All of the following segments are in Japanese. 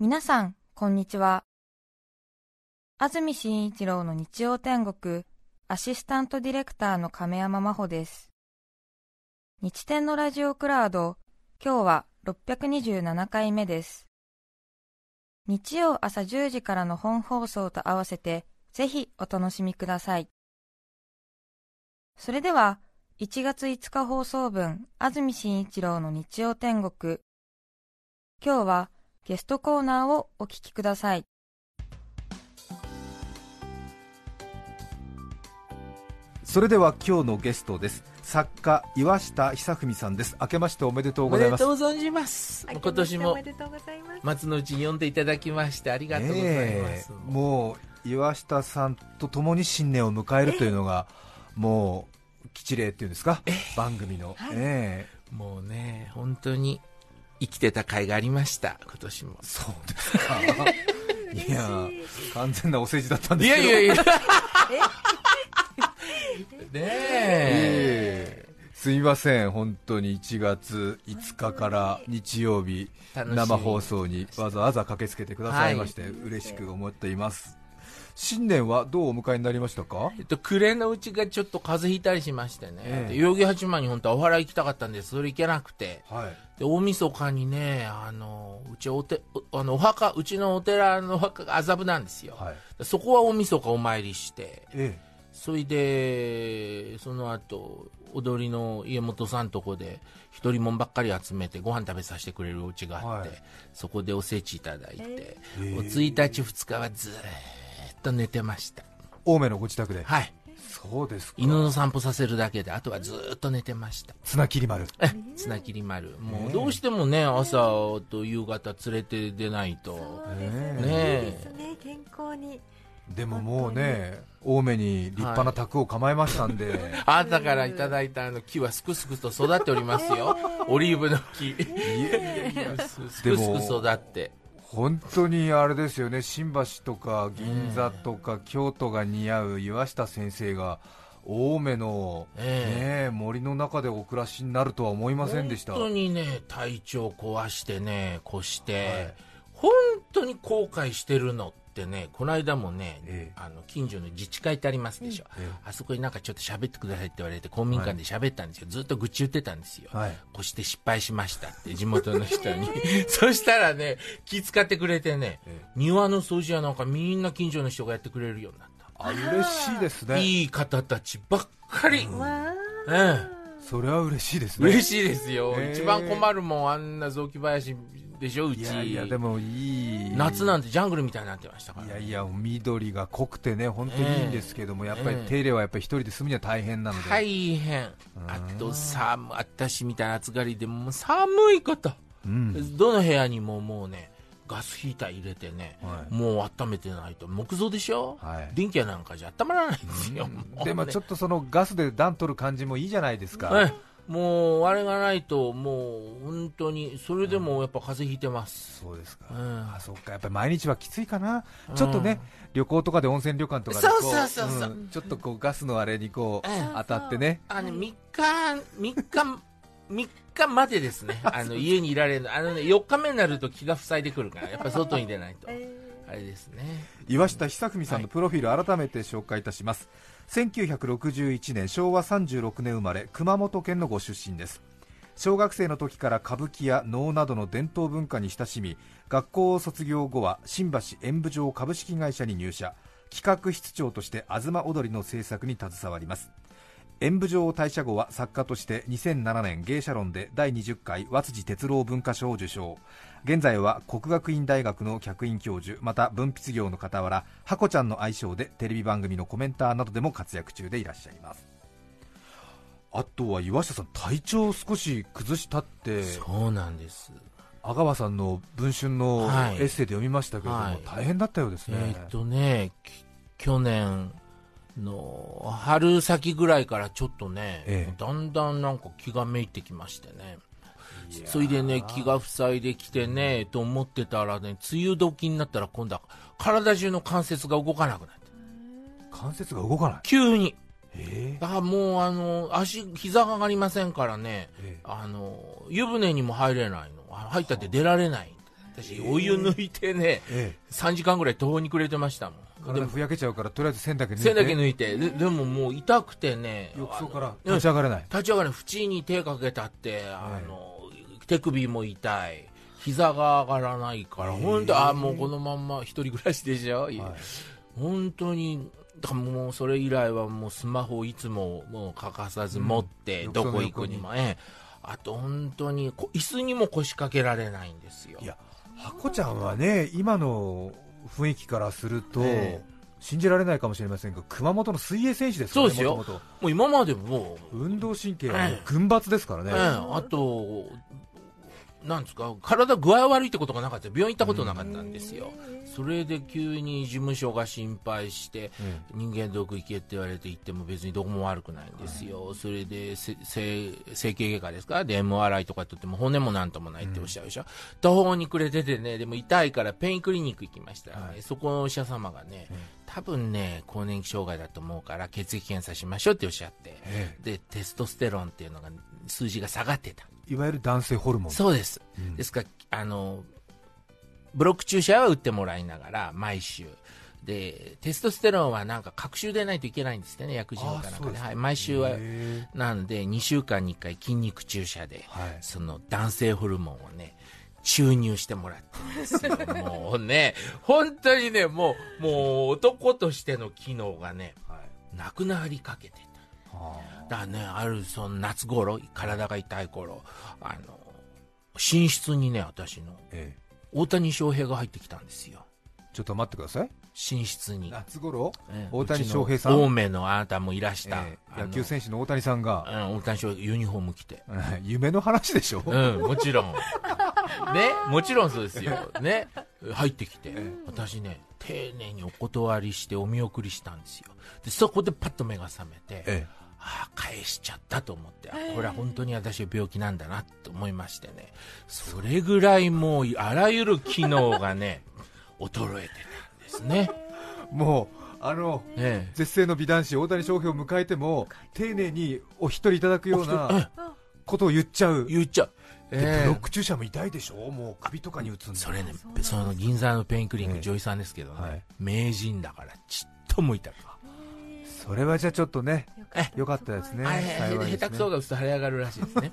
皆さん、こんにちは。安住紳一郎の日曜天国、アシスタントディレクターの亀山真帆です。日天のラジオクラウド、今日は627回目です。日曜朝10時からの本放送と合わせて、ぜひお楽しみください。それでは、1月5日放送分、安住紳一郎の日曜天国。今日は、ゲストコーナーをお聞きください。それでは今日のゲストです。作家岩下久文さんです。明けましておめでとうございます。とうございます。今年もおめでとうございます。松の内に読んでいただきましてありがとうございます。ねえもう岩下さんと共に新年を迎えるというのがもう吉例っていうんですか？番組の、はい。ええ。もうね、本当に生きてた甲斐がありました、今年も。そうですか。い。や完全なお世辞だったんいですけど。やいやいや。ね え？ええ。すみません。本当に1月5日から日曜日生放送にわざわざ駆けつけてくださいまして、嬉しく思っています新年はどうお迎えになりましたか？えっと、暮れのうちがちょっと風邪ひいたりしましてね、え代々木八幡に本当はお祓い行きたかったんです。それ行けなくて。はい。で大晦日にねあのうちおておあのお墓うちのお寺のお墓が麻布なんですよ、はい。そこは大晦日お参りして。えそれでその後踊りの家元さんとこで一人もんばっかり集めてご飯食べさせてくれるお家があって、はい。そこでおせちいただいて、ええ。もう1日2日はずーっと寝てました。青梅のご自宅で？はい。そうですか。犬の散歩させるだけであとはずーっと寝てました。綱切り丸。え綱切り丸。もええ。うどうしてもね朝と夕方連れて出ないと。そうですね。ねえ。ですね、健康に。でももうね青梅に。立派な宅を構えましたんで、あなたからいただいたあの木はすくすくと育っておりますよ。オリーブの木。すくすく育って本当にあれですよね。新橋とか銀座とか京都が似合う岩下先生が青梅の、えね、森の中でお暮らしになるとは思いませんでした。本当にね体調壊してね越して、はい。本当に後悔してるのってねこの間もね、ええ。あの近所の自治会ってありますでしょ、ええ。あそこになんかちょっと喋ってくださいって言われて公民館で喋ったんですよ、ずっと愚痴言ってたんですよ、はい。越して失敗しましたって地元の人に。そしたらね気遣ってくれてね、え庭の掃除はなんかみんな近所の人がやってくれるようになった。あ嬉しいですね。いい方たちばっかり、わえそれは嬉しいですえ、ね。嬉しいですよ、一番困るもんあんな雑木林でしょうち。いやいやでもいい。夏なんてジャングルみたいになってましたから、いやいや緑が濃くてね本当にいいんですけども、やっぱりええ。手入れはやっぱり一人で住むには大変なので、大変。あと寒私みたいな暑がりでもう寒いこと、うん。どの部屋にももうねガスヒーター入れてね、はい。もう温めてないと。木造でしょ、はい。電気屋なんかじゃ温まらないんですよ、もうね。でもちょっとそのガスで暖取る感じもいいじゃないですか、ええもうあれがないともう本当にそれでもやっぱ風邪ひいてます、そうですか、うん。あそっか。やっぱり毎日はきついかな、ちょっとね旅行とかで温泉旅館とかでこそうそうそうそう。んちょっとこうガスのあれにこうええ当たってね。あの3日3日3日までですね。あの家にいられるの。あの、ね、4日目になると気が塞いでくるからやっぱり外に出ないと。あれですね。岩下久文さんのプロフィール改めて紹介いたします、1961年昭和36年生まれ熊本県のご出身です。小学生の時から歌舞伎や能などの伝統文化に親しみ学校を卒業後は新橋演舞場株式会社に入社。企画室長として東踊りの制作に携わります。演舞場を退社後は作家として2007年芸者論で第20回和辻哲郎文化賞を受賞。現在は国学院大学の客員教授また文筆業の傍らハコちゃんの愛称でテレビ番組のコメンターなどでも活躍中でいらっしゃいます。あとは岩下さん体調を少し崩したってそうなんです。阿川さんの文春のはい。エッセイで読みましたけれども、はい。大変だったようですね、えーっとねき去年の春先ぐらいからちょっとね、ええ。だんだんなんか気がめいてきましてねそれでね気が塞いできてねと思ってたらね梅雨時になったら今度は体中の関節が動かなくなって。関節が動かない？急に。え。だからもうあの足膝が上がりませんからねええ。あの湯船にも入れないの。入ったって出られない。私、お湯抜いてね、え3時間ぐらい途方に暮れてましたもん。え、体ふやけちゃうからとりあえず線だけ抜いて。線だけ抜いて、ででももう痛くてね、浴槽から立ち上がれない、立ち上がる縁に手かけたって、あの、手首も痛い。膝が上がらないから、本当あ、もうこのまんま一人暮らしでしょ、はい。本当に、だもうそれ以来はもうスマホをいつももう欠かさず持って、うん。どこ行くにも、ええ。あと本当にこ椅子にも腰掛けられないんですよ。いやハコちゃんはね今の雰囲気からすると、え信じられないかもしれませんが熊本の水泳選手ですからねそうですよ。もう今までも。運動神経は群抜ですからね、ええ。あと、なんですか、体具合悪いってことがなかった、病院行ったことなかったんですよ、それで急に事務所が心配して、え人間ドック行けって言われて行っても別にどこも悪くないんですよ、それでせ整整形外科ですか、で MRI とか取っても骨もなんともないっておっしゃるでしょ、途方に暮れててね、でも痛いからペインクリニック行きました。らね、はい。そこのお医者様がね、多分ね、更年期障害だと思うから血液検査しましょうっておっしゃって。えでテストステロンっていうのが数字が下がってた。えいわゆる男性ホルモン。そうです、うん。ですからあのブロック注射は打ってもらいながら毎週。でテストステロンはなんか隔週でないといけないんですってね薬事法かなんかで、はい、毎週はへなので2週間に1回筋肉注射でえはい。その男性ホルモンをね注入してもらってるんですよ。もうね 本当にねもうもう男としての機能がねはい。なくなりかけてだからね、あるその夏頃、体が痛い頃、あの、寝室にね、私の、ええ大谷翔平が入ってきたんですよ。ちょっと待ってください寝室に。夏頃？ええ大谷翔平さん？青梅のあなたもいらした。ええ野球選手の大谷さんが、うん、大谷翔平、ユニフォーム着て。え え夢の話でしょ、うん、もちろん。ね、もちろんそうですよ。ね、入ってきて、え私ね、丁寧にお断りしてお見送りしたんですよ。で、そこでパッと目が覚めて、えああ返しちゃったと思って、あこれは本当に私は病気なんだなと思いましてね。それぐらいもうあらゆる機能がね 衰えてたんですね。えもうあのね絶世の美男子大谷翔平を迎えても丁寧にお一人いただくようなことを言っちゃう、言っちゃう、でええ。ブロック注射も痛いでしょ？もう首とかに打つんだそれねその銀座のペインクリニック、ええ。女医さんですけどね、はい。名人だからちっとも痛くそれはじゃあちょっとねえよかったですね。下手くそが打つと腫れ上がるらしいですね。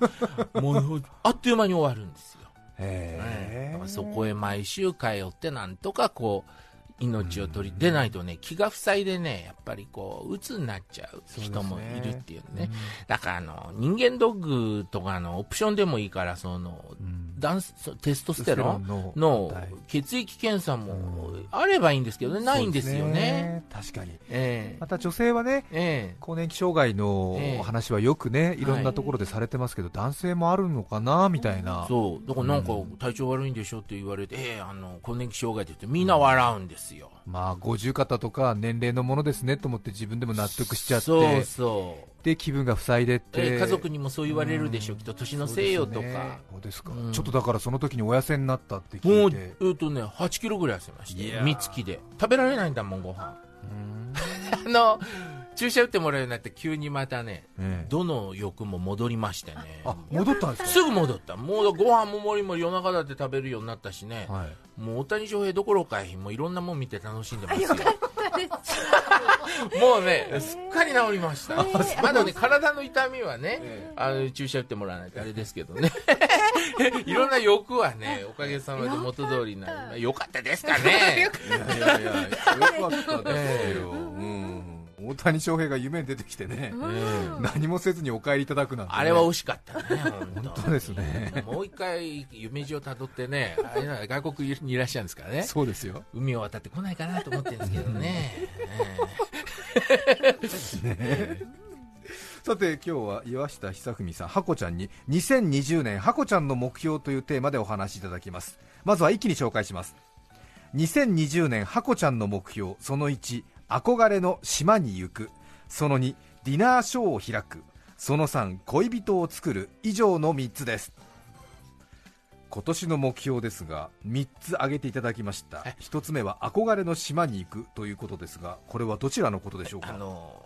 もうあっという間に終わるんですよ。へえだからそこへ毎週通ってなんとかこう命を取り出ないとね気が塞いでねやっぱりこう鬱になっちゃう人もいるっていうね。だからあの人間ドッグとかのオプションでもいいからそのうん。ダンステストステロンの血液検査もあればいいんですけどねないんですよね。確かに。ええ。また女性はねええ。更年期障害のええ。話はよくねいろんなところでされてますけど、男性もあるのかなみたいな、そう。だからなんか体調悪いんでしょって言われて、ええあの更年期障害って言ってみんな笑うんですよ、まあ50方とか年齢のものですねと思って自分でも納得しちゃってそうそう。で気分が塞いでって、えー家族にもそう言われるでしょ、きっと年のせいよとか、そうですか、うん。ちょっとだからその時にお痩せになったっても聞いて、うえっ、とね、8キロぐらい痩せました、いやー。三月で。食べられないんだもん、ご飯。うん。あの、注射打ってもらうようになって、急にまたね、ええどの欲も戻りましてね。あ戻ったんですすぐ戻った。もうご飯ももりもり夜中だって食べるようになったしねか、。はい、もう大谷翔平どころかい、もういろんなもん見て楽しんでますよ。もうね、すっかり治りました。まだね、体の痛みはね、あの注射打ってもらわないとあれですけどね。いろんな欲はね、おかげさまで元通りになり、よかったですかね。いやいやいやよかったですよ、うん、大谷翔平が夢に出てきてね、え何もせずにお帰りいただくなんて、ね、あれは惜しかったね、本当ですねもう一回夢路をたどってね、あれ外国にいらっしゃるんですからね。そうですよ海を渡ってこないかなと思ってるんですけどね。さて今日は岩下久文さん、ハコちゃんに2020年ハコちゃんの目標というテーマでお話しいただきます。まずは一気に紹介します。2020年ハコちゃんの目標、その1、憧れの島に行く。その2、ディナーショーを開く。その3、恋人を作る。以上の3つです。今年の目標ですが3つ挙げていただきましたはい1つ目は憧れの島に行くということですがこれはどちらのことでしょうか？あの、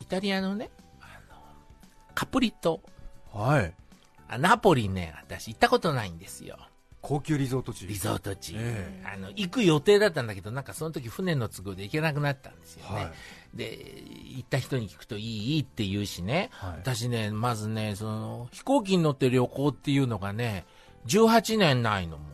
イタリアのね、あのカプリ島、はいあナポリね、私行ったことないんですよ。高級リゾート地。リゾート地、えあの行く予定だったんだけどなんかその時船の都合で行けなくなったんですよね、はい。で行った人に聞くといいって言うしね、はい。私ねまずねその飛行機に乗って旅行っていうのがね18年ないのも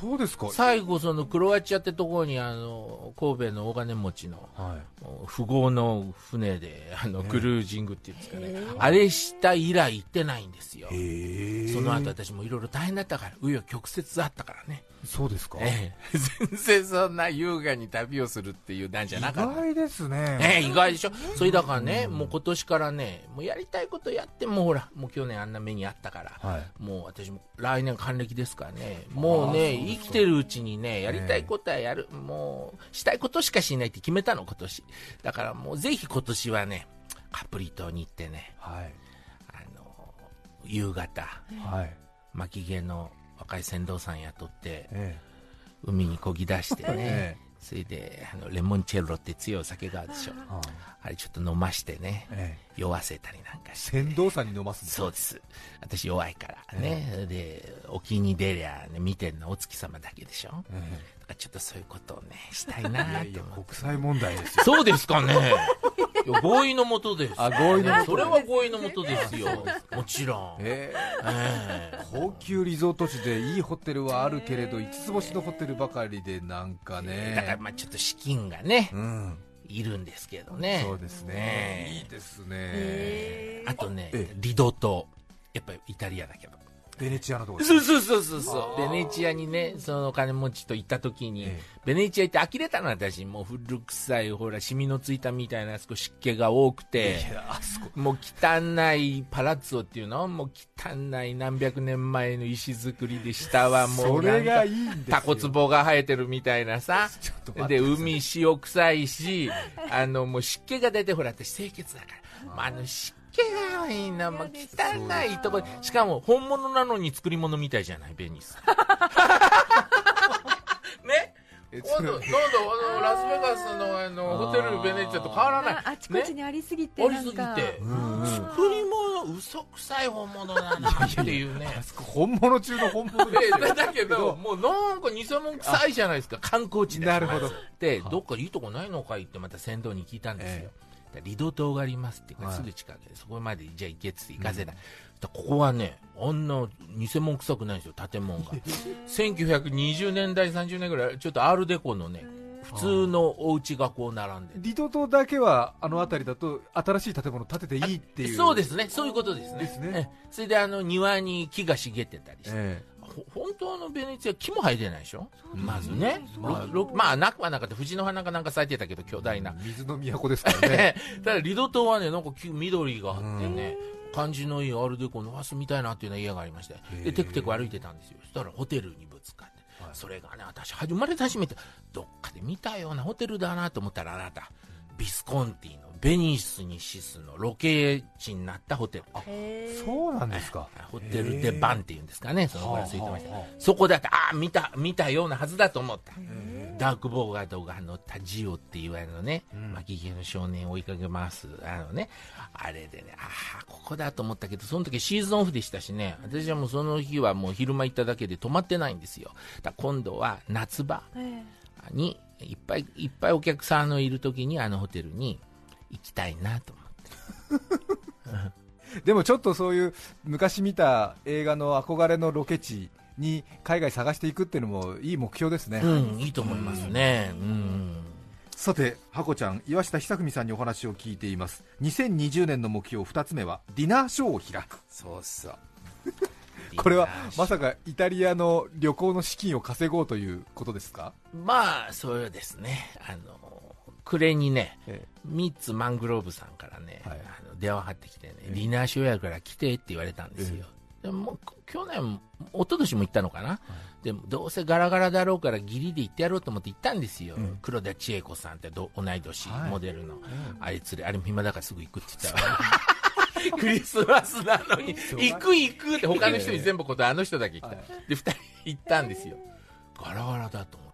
そうですか。最後そのクロアチアってところにあの神戸の大金持ちのはい。富豪の船であのええ。クルージングっていうんですかね、あれした以来行ってないんですよ、その後私もいろいろ大変だったから紆余曲折あったからね、そうですか？ええ、全然そんな優雅に旅をするっていうなんじゃなかった。意外ですね。ね、意外でしょ、それだからね、もう今年からね、もうやりたいことやって、もうほら、もう去年あんな目にあったから、はい。もう私も来年還暦ですからね、もうね、生きてるうちにね、やりたいことはやる、もうしたいことしかしないって決めたの、今年。だからもうぜひ今年はね、カプリ島に行ってね、はい。あの夕方、はい。巻き毛の若い船頭さん雇って、え海にこぎ出してえね、えそれであのレモンチェッロって強いお酒があるでしょ。あれちょっと飲ましてね、ええ酔わせたりなんかして。船頭さんに飲ますそうです。私弱いからね。で、沖に出りゃ、ね、見てんのお月様だけでしょ。だかえらちょっとそういうことをね、したいえなと思って。国際問題ですよそうですかね。いや合意のもとです。あ合意の下それは合意のもとですよ。もちろん。ええええ高級リゾート地でいいホテルはあるけれど5つ星のホテルばかりでなんかねだからまあちょっと資金がね、うんいるんですけどね。そうですねねいいですねへあとねええ、リド島。やっぱりイタリアだけど。ベネチアのところそうそうそうそうそう。ベネチアにね、そのお金持ちと行った時に、ええベネチア行って呆れたの私、もう古臭い、ほら、シミのついたみたいな、少し湿気が多くて、いやあそこもう汚いパラッツォっていうのもう汚い何百年前の石造りで、下はもそうれがなんかいいんですよタコツボが生えてるみたいなさ。ちょっと待で、海塩臭いし、あの、もう湿気が出て、ほら、私清潔だから。まあ、あの湿気がいいな、もう汚いとこしかも本物なのに作り物みたいじゃない、ベニス。ね？え今度、なんだ、あの、ラスベガスの、あの、ホテルベネチアと変わらない。ああちこちにありすぎて、ありすぎて、うん作り物、嘘くさい本物だなっていうね。本物中の本物ですよ。でだけど、もうなんか偽物臭いじゃないですか、観光地で。なるほど。で、どっかいいとこないのかいってまた船頭に聞いたんですよ。でリド島がありますっていうか、はいすぐ近くで、そこまでじゃあ行けっつって行かせない。だここはね、あんな偽物臭くないんですよ、建物が。1920年代、30年ぐらい、ちょっとアールデコのね、普通のお家がこう並んでリド島だけはあの辺りだと新しい建物建てていいっていう。そうですね、そういうことですね。ですね。ええ。それであの庭に木が茂ってたりして、えほ本当のベネチア木も生えてないでしょ？まずね、まあまあなくはなかった藤の花かなんか咲いてたけど巨大な、水の都ですからね。ただリド島はねなんか木緑があってね、感じのいいアールデコのわすみたいなっていうような家がありましてでテクテク歩いてたんですよ。そしたらホテルにぶつかって、はい。それがね私生まれて初めてどっかで見たようなホテルだなと思ったらあなたビスコンティのベニスにシスのロケ地になったホテル。へー。そうなんですか。ホテルデバンっていうんですかね、そのぐらいついてました。そこだって、ああ、見た、見たようなはずだと思った。えダークボーガードが乗ったジオっていうあのね、うん。巻き毛の少年を追いかけます。あのね、あれでね、ああ、ここだと思ったけど、その時シーズンオフでしたしね、私はもうその日はもう昼間行っただけで泊まってないんですよ。だ今度は夏場え。に、いっぱいいっぱいお客さんのいる時にあのホテルに行きたいなと思って。でもちょっとそういう昔見た映画の憧れのロケ地に海外探していくっていうのもいい目標ですね、うん、いいと思いますね。うん。さて、ハコちゃん、岩下久文さんにお話を聞いています。2020年の目標2つ目は、ディナーショーを開く。そうそう。これはまさかイタリアの旅行の資金を稼ごうということですか？まあ、そうですね。あの、暮れにね、えミッツマングローブさんからね、はい。あの電話張ってきてね、ええ。ディナーショーやるから来てって言われたんですよ。でも去年、一昨年も行ったのかな、でもどうせガラガラだろうからギリで行ってやろうと思って行ったんですよ、うん。黒田千恵子さんってど同い年、はい。モデルの、あいつで、あれ暇だからすぐ行くって言った。わ。クリスマスなのに、行く行くって他の人に全部ことあの人だけ来た。はい。で、二人行ったんですよ。ガラガラだと思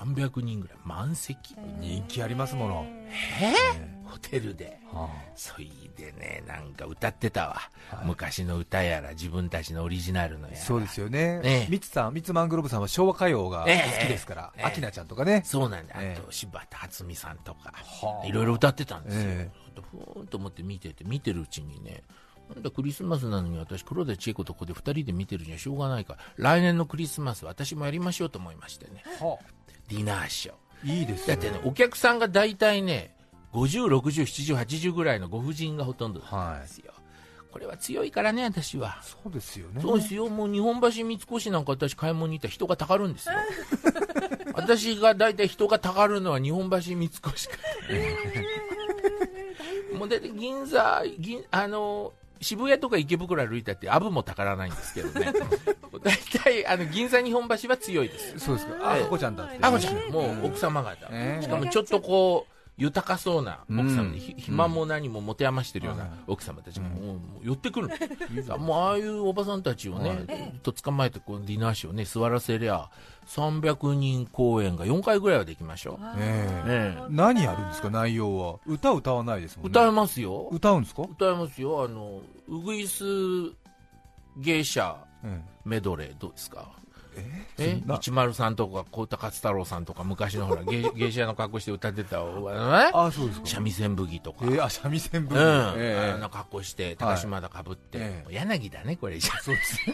300人ぐらい満席。人気ありますもの、えホテルで。はそいでねなんか歌ってたわ、はい。昔の歌やら自分たちのオリジナルのやあら。そうですよね。ええミツさんミツマングローブさんは昭和歌謡が好きですから。ええ。アキナちゃんとかね。そうなんだ、ええ。あと柴田敦美さんとか、はあ。いろいろ歌ってたんですよ、えふーんと思って見てて見てるうちにねなんだクリスマスなのに私黒田千恵子とこで2人で見てるにはしょうがないから。来年のクリスマス私もやりましょうと思いましてね。はディナーショー。あいいですだってねお客さんが大体ね50607080ぐらいのご婦人がほとんどなんですよ、これは強いからね私は。そうですよね。そうですよ、もう日本橋三越なんか私買い物に行ったら人がたかるんですよ。私が大体人がたかるのは日本橋三越か。もうだって銀座、銀、あの、渋谷とか池袋歩いたってアブもたからないんですけどね。大体、あの、銀座日本橋は強いです。そうですかあええハコちゃんだってあこちゃん、もう奥様方。ええしかもちょっとこう、豊かそうな奥様うん。暇も何も持て余してるようなはい奥様たちがもう寄ってくるの。もうああいうおばさんたちをね、と捕まえてこうディナーショーね、座らせりゃ、300人公演が4回ぐらいはできましょう。ええ。ええ。何やるんですか内容は。歌歌わないですもんね。歌えますよ。歌うんですか？歌えますよ。あの、ウグイス芸者えメドレーどうですか？え？え？そんな。103とか小田勝太郎さんとか昔のほら芸 芸者の格好して歌ってたおね あそうですか。三味線武器とか、ええあ三味線部うん、ええ。あの格好して高島田かぶって、ええ。もう柳だねこれ。じゃそうです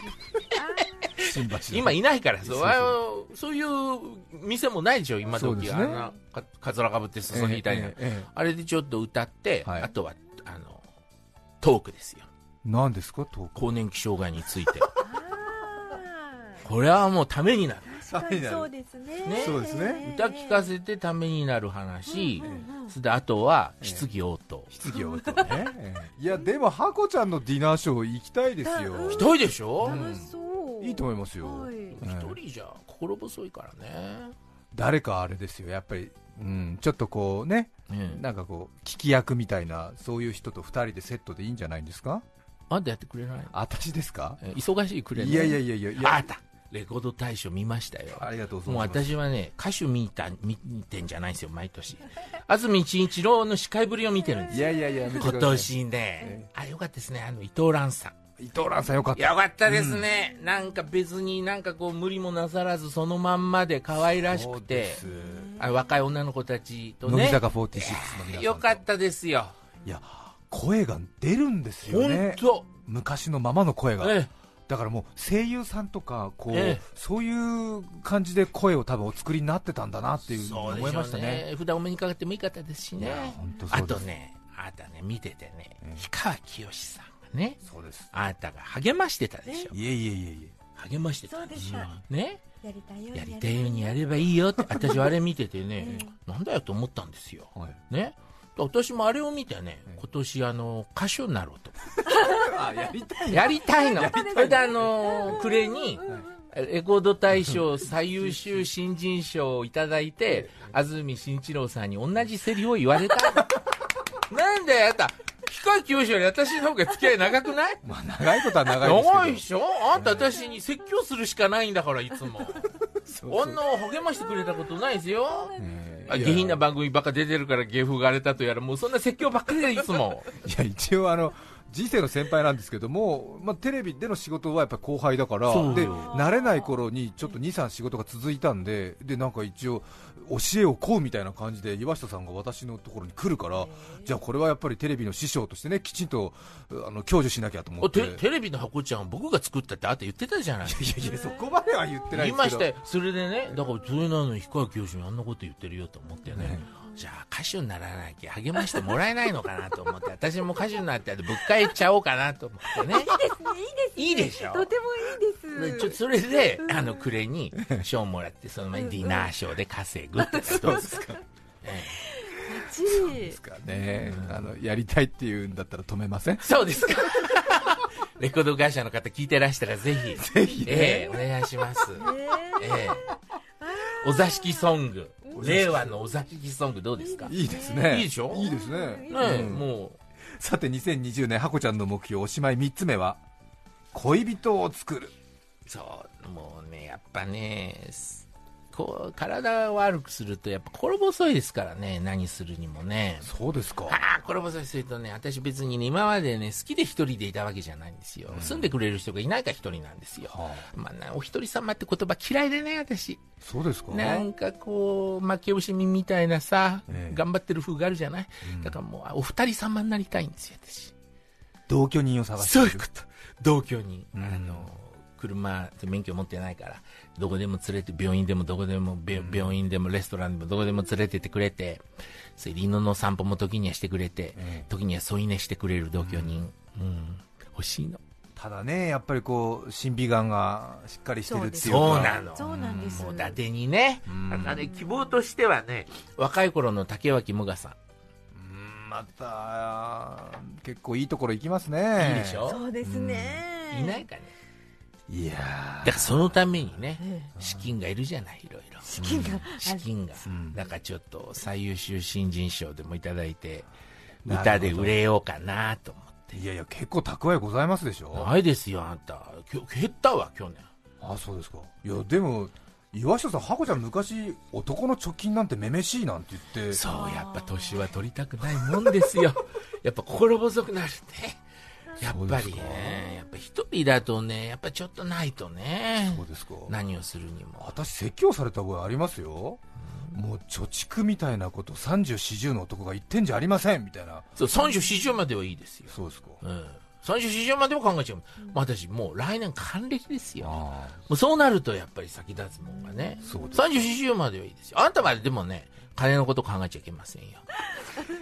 今いないからそうそういう店もないでしょ今時。ね。あんなかかつらかぶって裾にいたりな、ええええあれでちょっと歌って、はい。あとはあのトークですよ。何ですかトーク。更年期障害について。あこれはもうためになる。ー確かにそうですね。ね。そうですね。歌聞かせてためになる話、うんうんそれであとは質疑応答、質疑応答ねええいやでもハコちゃんのディナーショー行きたいですよ。うん一人でしょ、うん楽しそう。いいと思いますよ。はい。え一人じゃ心細いからね、誰かあれですよ。やっぱりうん。ちょっとこうね。うん。なんかこう聞き役みたいなそういう人と二人でセットでいいんじゃないんですか？あんたやってくれない私ですか？え忙しいくれねい？やいやいやいやいやあったレコード大賞見ましたよ。ありがとうございもうます私はね歌手見た見てんじゃないんですよ毎年。安住紳一郎の司会ぶりを見てるんですよ。いやいやいや今年ね、あよかったですね。あの伊藤蘭さん。伊藤蘭さんよかった。よかったですね、なんか別になんかこう無理もなさらずそのまんまで可愛らしくて。あ若い女の子たちとね。乃木坂46の皆さんと。よかったですよ。いや声が出るんですよ本ね当、昔のままの声が。えだからもう声優さんとかこう、ええ。そういう感じで声を多分お作りになってたんだなっていうそうで思いましたね。普段お目にかかってもいい方ですしね。あとねあなたね見ててね、ええ氷川きよしさんがねそうです。あなたが励ましてたでしょ。いえいえいえい励ましてたそうでしたね。やりたいようにやりたいようにやればいいよって私はあれ見ててね えなんだよと思ったんですよ。えはい。ね私もあれを見てねええ今年あの歌手になろうと。あやりたいやりたいの。それであの暮れにレコード大賞最優秀新人賞をいただいて安住紳一郎さんに同じセリを言われたの。なんでやった氷川きよしより私の方が付き合い長くない？まあ長いことは長いですけど。長いでしょ？あんた私に説教するしかないんだからいつも。女を励ましてくれたことないですよ下品な番組ばっか出てるから芸風が荒れたとやらもうそんな説教ばっかりでいつも。いや一応あの人生の先輩なんですけども、まあ、テレビでの仕事はやっぱり後輩だからで慣れない頃にちょっと23仕事が続いたんででなんか一応教えを請うみたいな感じで岩下さんが私のところに来るからじゃあこれはやっぱりテレビの師匠としてねきちんとあの享受しなきゃと思おって。テテレビの箱ちゃん僕が作ったってあんた言ってたじゃない。いやいやそこまでは言ってない言いですけど。ましたよそれでねだからそれなのに氷川きよしにあんなこと言ってるよと思ってね。ねじゃあ歌手にならなきゃ励ましてもらえないのかなと思って私も歌手になってぶっかえちゃおうかなと思ってね。いいでしょ？とてもいいです。でちょそれであの暮れに賞もらってその前にディナーショーで稼ぐってど うですか、えバッチリですからね。あのやりたいっていうんだったら止めません？えそうですか。レコード会社の方聞いてらしたらぜひ。ぜひね。ええお願いします。ええ。お座敷ソング令和のお座敷ソングどうですか？いいですね。いいでしょ？いいですね。ねえ、うん。もさて2020年ハコちゃんの目標おしまい3つ目は恋人を作る。うそうもうねやっぱねすこう体を悪くするとやっぱ心細いですからね何するにもね。そうですか。ああ心細いするとね私別に、ね、今までね好きで一人でいたわけじゃないんですよ、住んでくれる人がいないから一人なんですよ、はまあな、お一人様って言葉嫌いでね私。そうですか。なんかこう負け惜しみみたいなさ、ええ。頑張ってる風があるじゃない、だからもうあお二人様になりたいんですよ私。同居人を探してそういうこと。同居人、うん。あの車免許持ってないからどこでも連れて病院でもどこでもべ病院でもレストランでもどこでも連れてってくれてそれで犬の散歩も時にはしてくれて、ええ時には添い寝してくれる同居人、うん。欲しいの。ただねやっぱりこう審美眼がしっかりしてるっていうか。そうなの。そうなんですもう伊達にね、うん。だからね希望としてはね若い頃の竹脇無我さん。うんまた結構いいところ行きますね。いいでしょ？そうですね。いないかねいやだからそのためにねえ資金がいるじゃないいろいろ。資金が。資金が、うん。だからちょっと最優秀新人賞でもいただいて歌で売れようかなと思って。いやいや結構蓄えございますでしょ。ないですよあんた。きょ減ったわ去年。あそうですか。いやでも岩下さんハコちゃん昔男の貯金なんてめめしいなんて言って。そうやっぱ年は取りたくないもんですよ。やっぱ心細くなるねやっぱりねやっぱ一人だとねやっぱちょっとないとねそうですか。何をするにも。私説教された覚えありますよ。もう貯蓄みたいなこと3040の男が言ってんじゃありませんみたいな。そう34まではいいですよ、そうですか。うん、34までも考えちゃう、私もう来年還暦ですよ。もあ。うそうなるとやっぱり先立つもんがね。そうです34まではいいですよ。あんたまででもね金のこと考えちゃいけませんよ。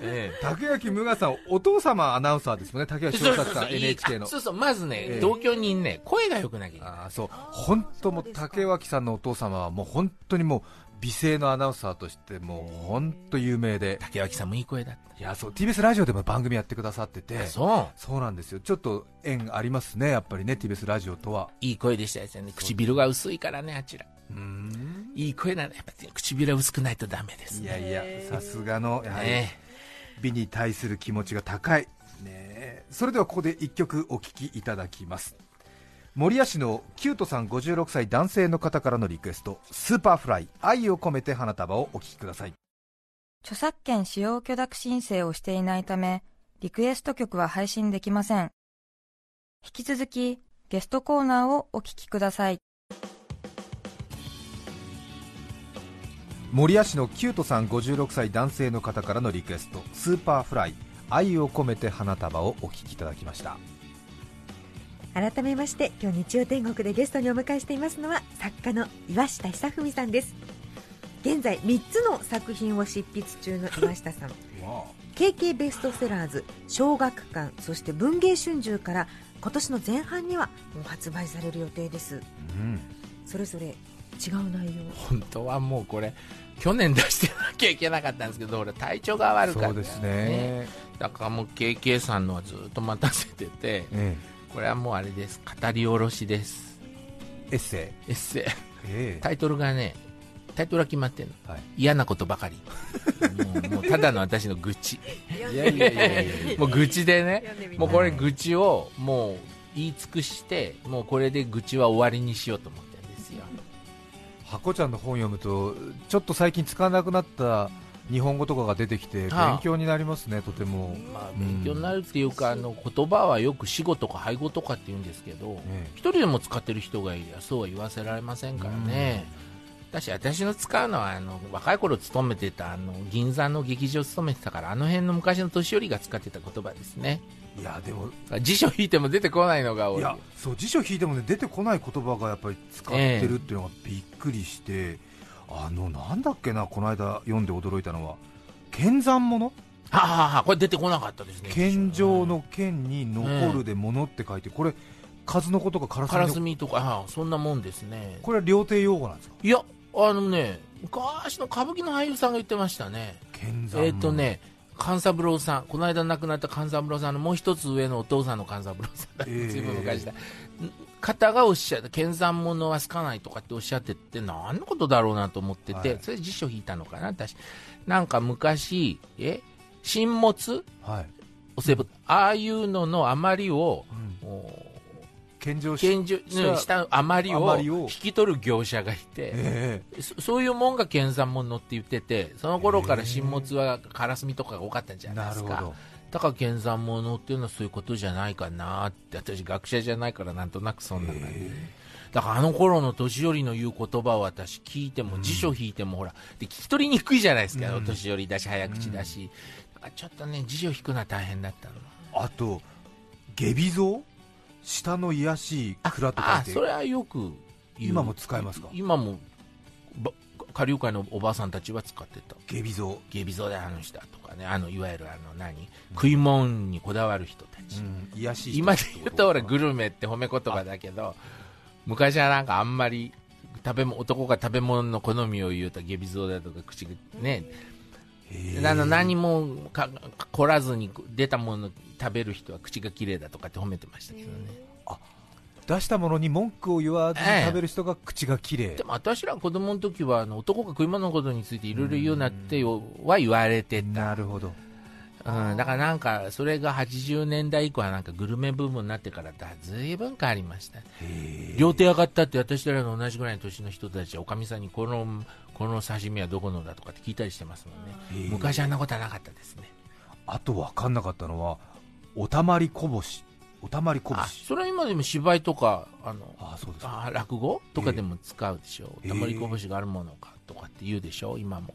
ええ。あ竹脇無我さんお父様アナウンサーですもんね竹脇翔作さん NHK の。そうそう。まずね、ええ。同居人ね声が良くなきゃいけない。ああそう。本当もう竹脇さんのお父様はもう本当にもう美声のアナウンサーとしてもう本当有名で。竹脇さんもいい声だっいやそう TBS ラジオでも番組やってくださってて。たそう。そうなんですよ。ちょっと縁ありますねやっぱりね TBS ラジオとは。いい声でしたですよね。唇が薄いからねあちら。うん。いい声なの。やっぱり唇は薄くないとダメですね。いやいやさすがのやはりね。美に対する気持ちが高い、ねえ、それではここで1曲お聴きいただきます守谷市のキュートさん56歳男性の方からのリクエスト Superfly 愛を込めて花束をお聴きください著作権使用許諾申請をしていないため、リクエスト曲は配信できません。引き続き、ゲストコーナーをお聞きください。守谷市のキュートさん56歳男性の方からのリクエスト Superfly 愛を込めて花束をお聴きいただきました改めまして今日日曜天国でゲストにお迎えしていますのは作家の岩下尚史さんです。現在3つの作品を執筆中の岩下さん。KK ベストセラーズ小学館そして文芸春秋から今年の前半にはもう発売される予定です。うん。それぞれ違う内容。本当はもうこれ去年出してなきゃいけなかったんですけど俺体調が悪かったそうですね。だからもう KK さんのはずっと待たせててえこれはもうあれです。語り下ろしです。えエッセイ？エッセイ。えタイトルがねタイトルは決まってんの。えはい。嫌なことばかり。もうただの私の愚痴。いやいやいやいや。いやもう愚痴でねもうこれ愚痴をもう言い尽くしてもうこれで愚痴は終わりにしようと思ってるんですよ。箱ちゃんの本読むとちょっと最近使わなくなった日本語とかが出てきてああ。勉強になりますねとても、まあうん。勉強になるっていうか、あの言葉はよく死語とか廃語とかって言うんですけどえ一人でも使ってる人がいりゃそうは言わせられませんからね、私私の使うのはあの若い頃勤めてたあの銀座の劇場勤めてたからあの辺の昔の年寄りが使ってた言葉ですね。いやでも辞書引いても出てこないのが多い。いやそう辞書引いてもね出てこない言葉がやっぱり使ってるっていうのがびっくりして、あのなんだっけなこの間読んで驚いたのは。剣山物？はあ、はあはあ、これ出てこなかったですね。剣状の剣に残るで物って書いてこれ数の子とかカラスカラスミのミとかああそんなもんですね。これは料亭用語なんですか？いやあのね昔の歌舞伎の俳優さんが言ってましたね。剣山物。えっ、とね勘三郎さん。この間亡くなった勘三郎さんのもう一つ上のお父さんの勘三郎さん。だ、ええずいぶん昔だ方がおっしゃって剣山物は好かないとかっておっしゃってて何のことだろうなと思ってて、はい。それで辞書引いたのかな私。なんか昔え新物？はい、お歳暮？ああいうのの余りをうん。お献上した余りを余りを。引き取る業者がいて、えそそういうもんが県産物って言っててその頃から新物はカラスミとかが多かったんじえゃないですか。なるほどだから県産物っていうのはそういうことじゃないかなって私学者じゃないからなんとなくそんな感じ。だからあの頃の年寄りの言う言葉を私聞いても辞書引いてもほらで聞き取りにくいじゃないですか、うん。お年寄りだし早口だし、だからちょっとね辞書引くのは大変だったの。あと下微像下の癒やしい蔵とかって。あそれはよく今も使えますか？今もば下流会のおばあさんたちは使ってた。下微像、ゲビゾであの人だとかね。あのいわゆるあの何？食い物にこだわる人たち、うん、癒やし今で言うと俺グルルメって褒め言葉だけど昔はなんかあんまり食べも男が食べ物の好みを言うとゲビゾウだとか口がねあの何もか凝らずに出たもの食べる人は口が綺麗だとかって褒めてましたけどね出したものに文句を言わずにええ食べる人が口が綺麗。でも私ら子供の時はあの男が食い物のことについていろいろ言うなってよは言われてた。なるほど。うん、だからなんかそれが80年代以降はなんかグルメブームになってからだずいぶん変わりました両手上がったって私らの同じぐらいの年の人たちはおかみさんにこのこの刺身はどこのだとかって聞いたりしてますもんね。昔あんなことはなかったですね。あと分かんなかったのはおたまりこぼしおたまりこぼあしそれは今でも芝居とかあのああそうですか。あ落語とかでも使うでしょ、ええ。たまりこぼしがあるものかとかって言うでしょ？今も、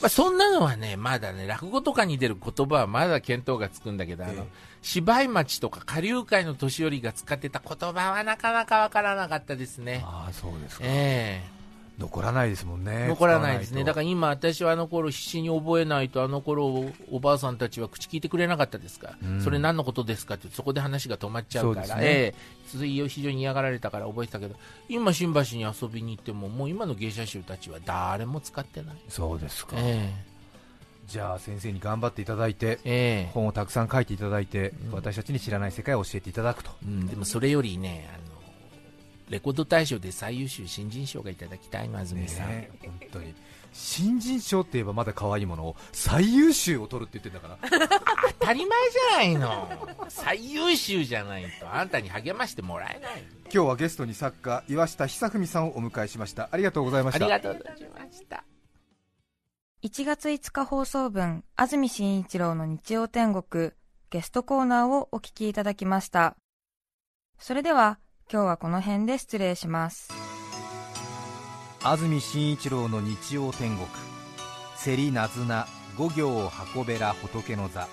まあ、そんなのはねまだね落語とかに出る言葉はまだ見当がつくんだけど、あのええ芝居町とか下流会の年寄りが使ってた言葉はなかなかわからなかったですね。ああそうですか、え残らないですもんね。え残らないですね。だかから今私はあの頃必死に覚えないとあの頃おばあさんたちは口聞いてくれなかったですか。ら、うん。それ何のことですかってそこで話が止まっちゃうから。ね。非常に嫌がられたから覚えてたけど今新橋に遊びに行ってももう今の芸者集たちは誰も使ってない。そうですか、えじゃあ先生に頑張っていただいてえええ。本をたくさん書いていただいて、うん。私たちに知らない世界を教えていただくと。うん、でもそれよりねあのレコード大賞で最優秀新人賞がいただきたいの安住さん、ね本当に。新人賞って言えばまだ可愛いものを最優秀を取るって言ってんだから。当たり前じゃないの。最優秀じゃないとあんたに励ましてもらえない。今日はゲストに作家岩下久文さんをお迎えしました。ありがとうございました。ありがとうございました。1月5日放送分、安住紳一郎の日曜天国、ゲストコーナーをお聞きいただきました。それでは、今日はこの辺で失礼します。安住紳一郎の日曜天国。競りなずな五行箱べら仏の座。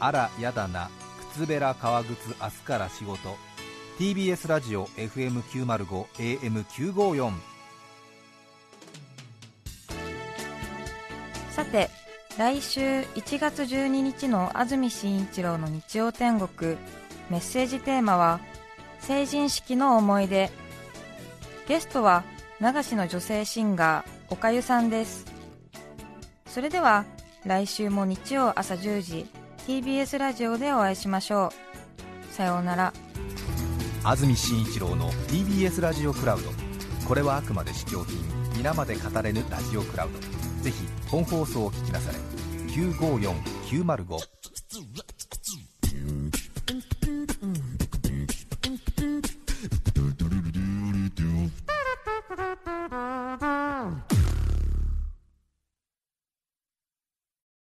あらやだな靴べら革靴明日から仕事。TBS ラジオ FM905 AM954 さて、来週1月12日の安住紳一郎の日曜天国、メッセージテーマは、成人式の思い出。ゲストは、流しの女性シンガー、おかゆさんです。それでは、来週も日曜朝10時、TBS ラジオでお会いしましょう。さようなら。安住紳一郎の TBS ラジオクラウドこれはあくまで試供品皆まで語れぬラジオクラウドぜひ本放送を聞きなされ954905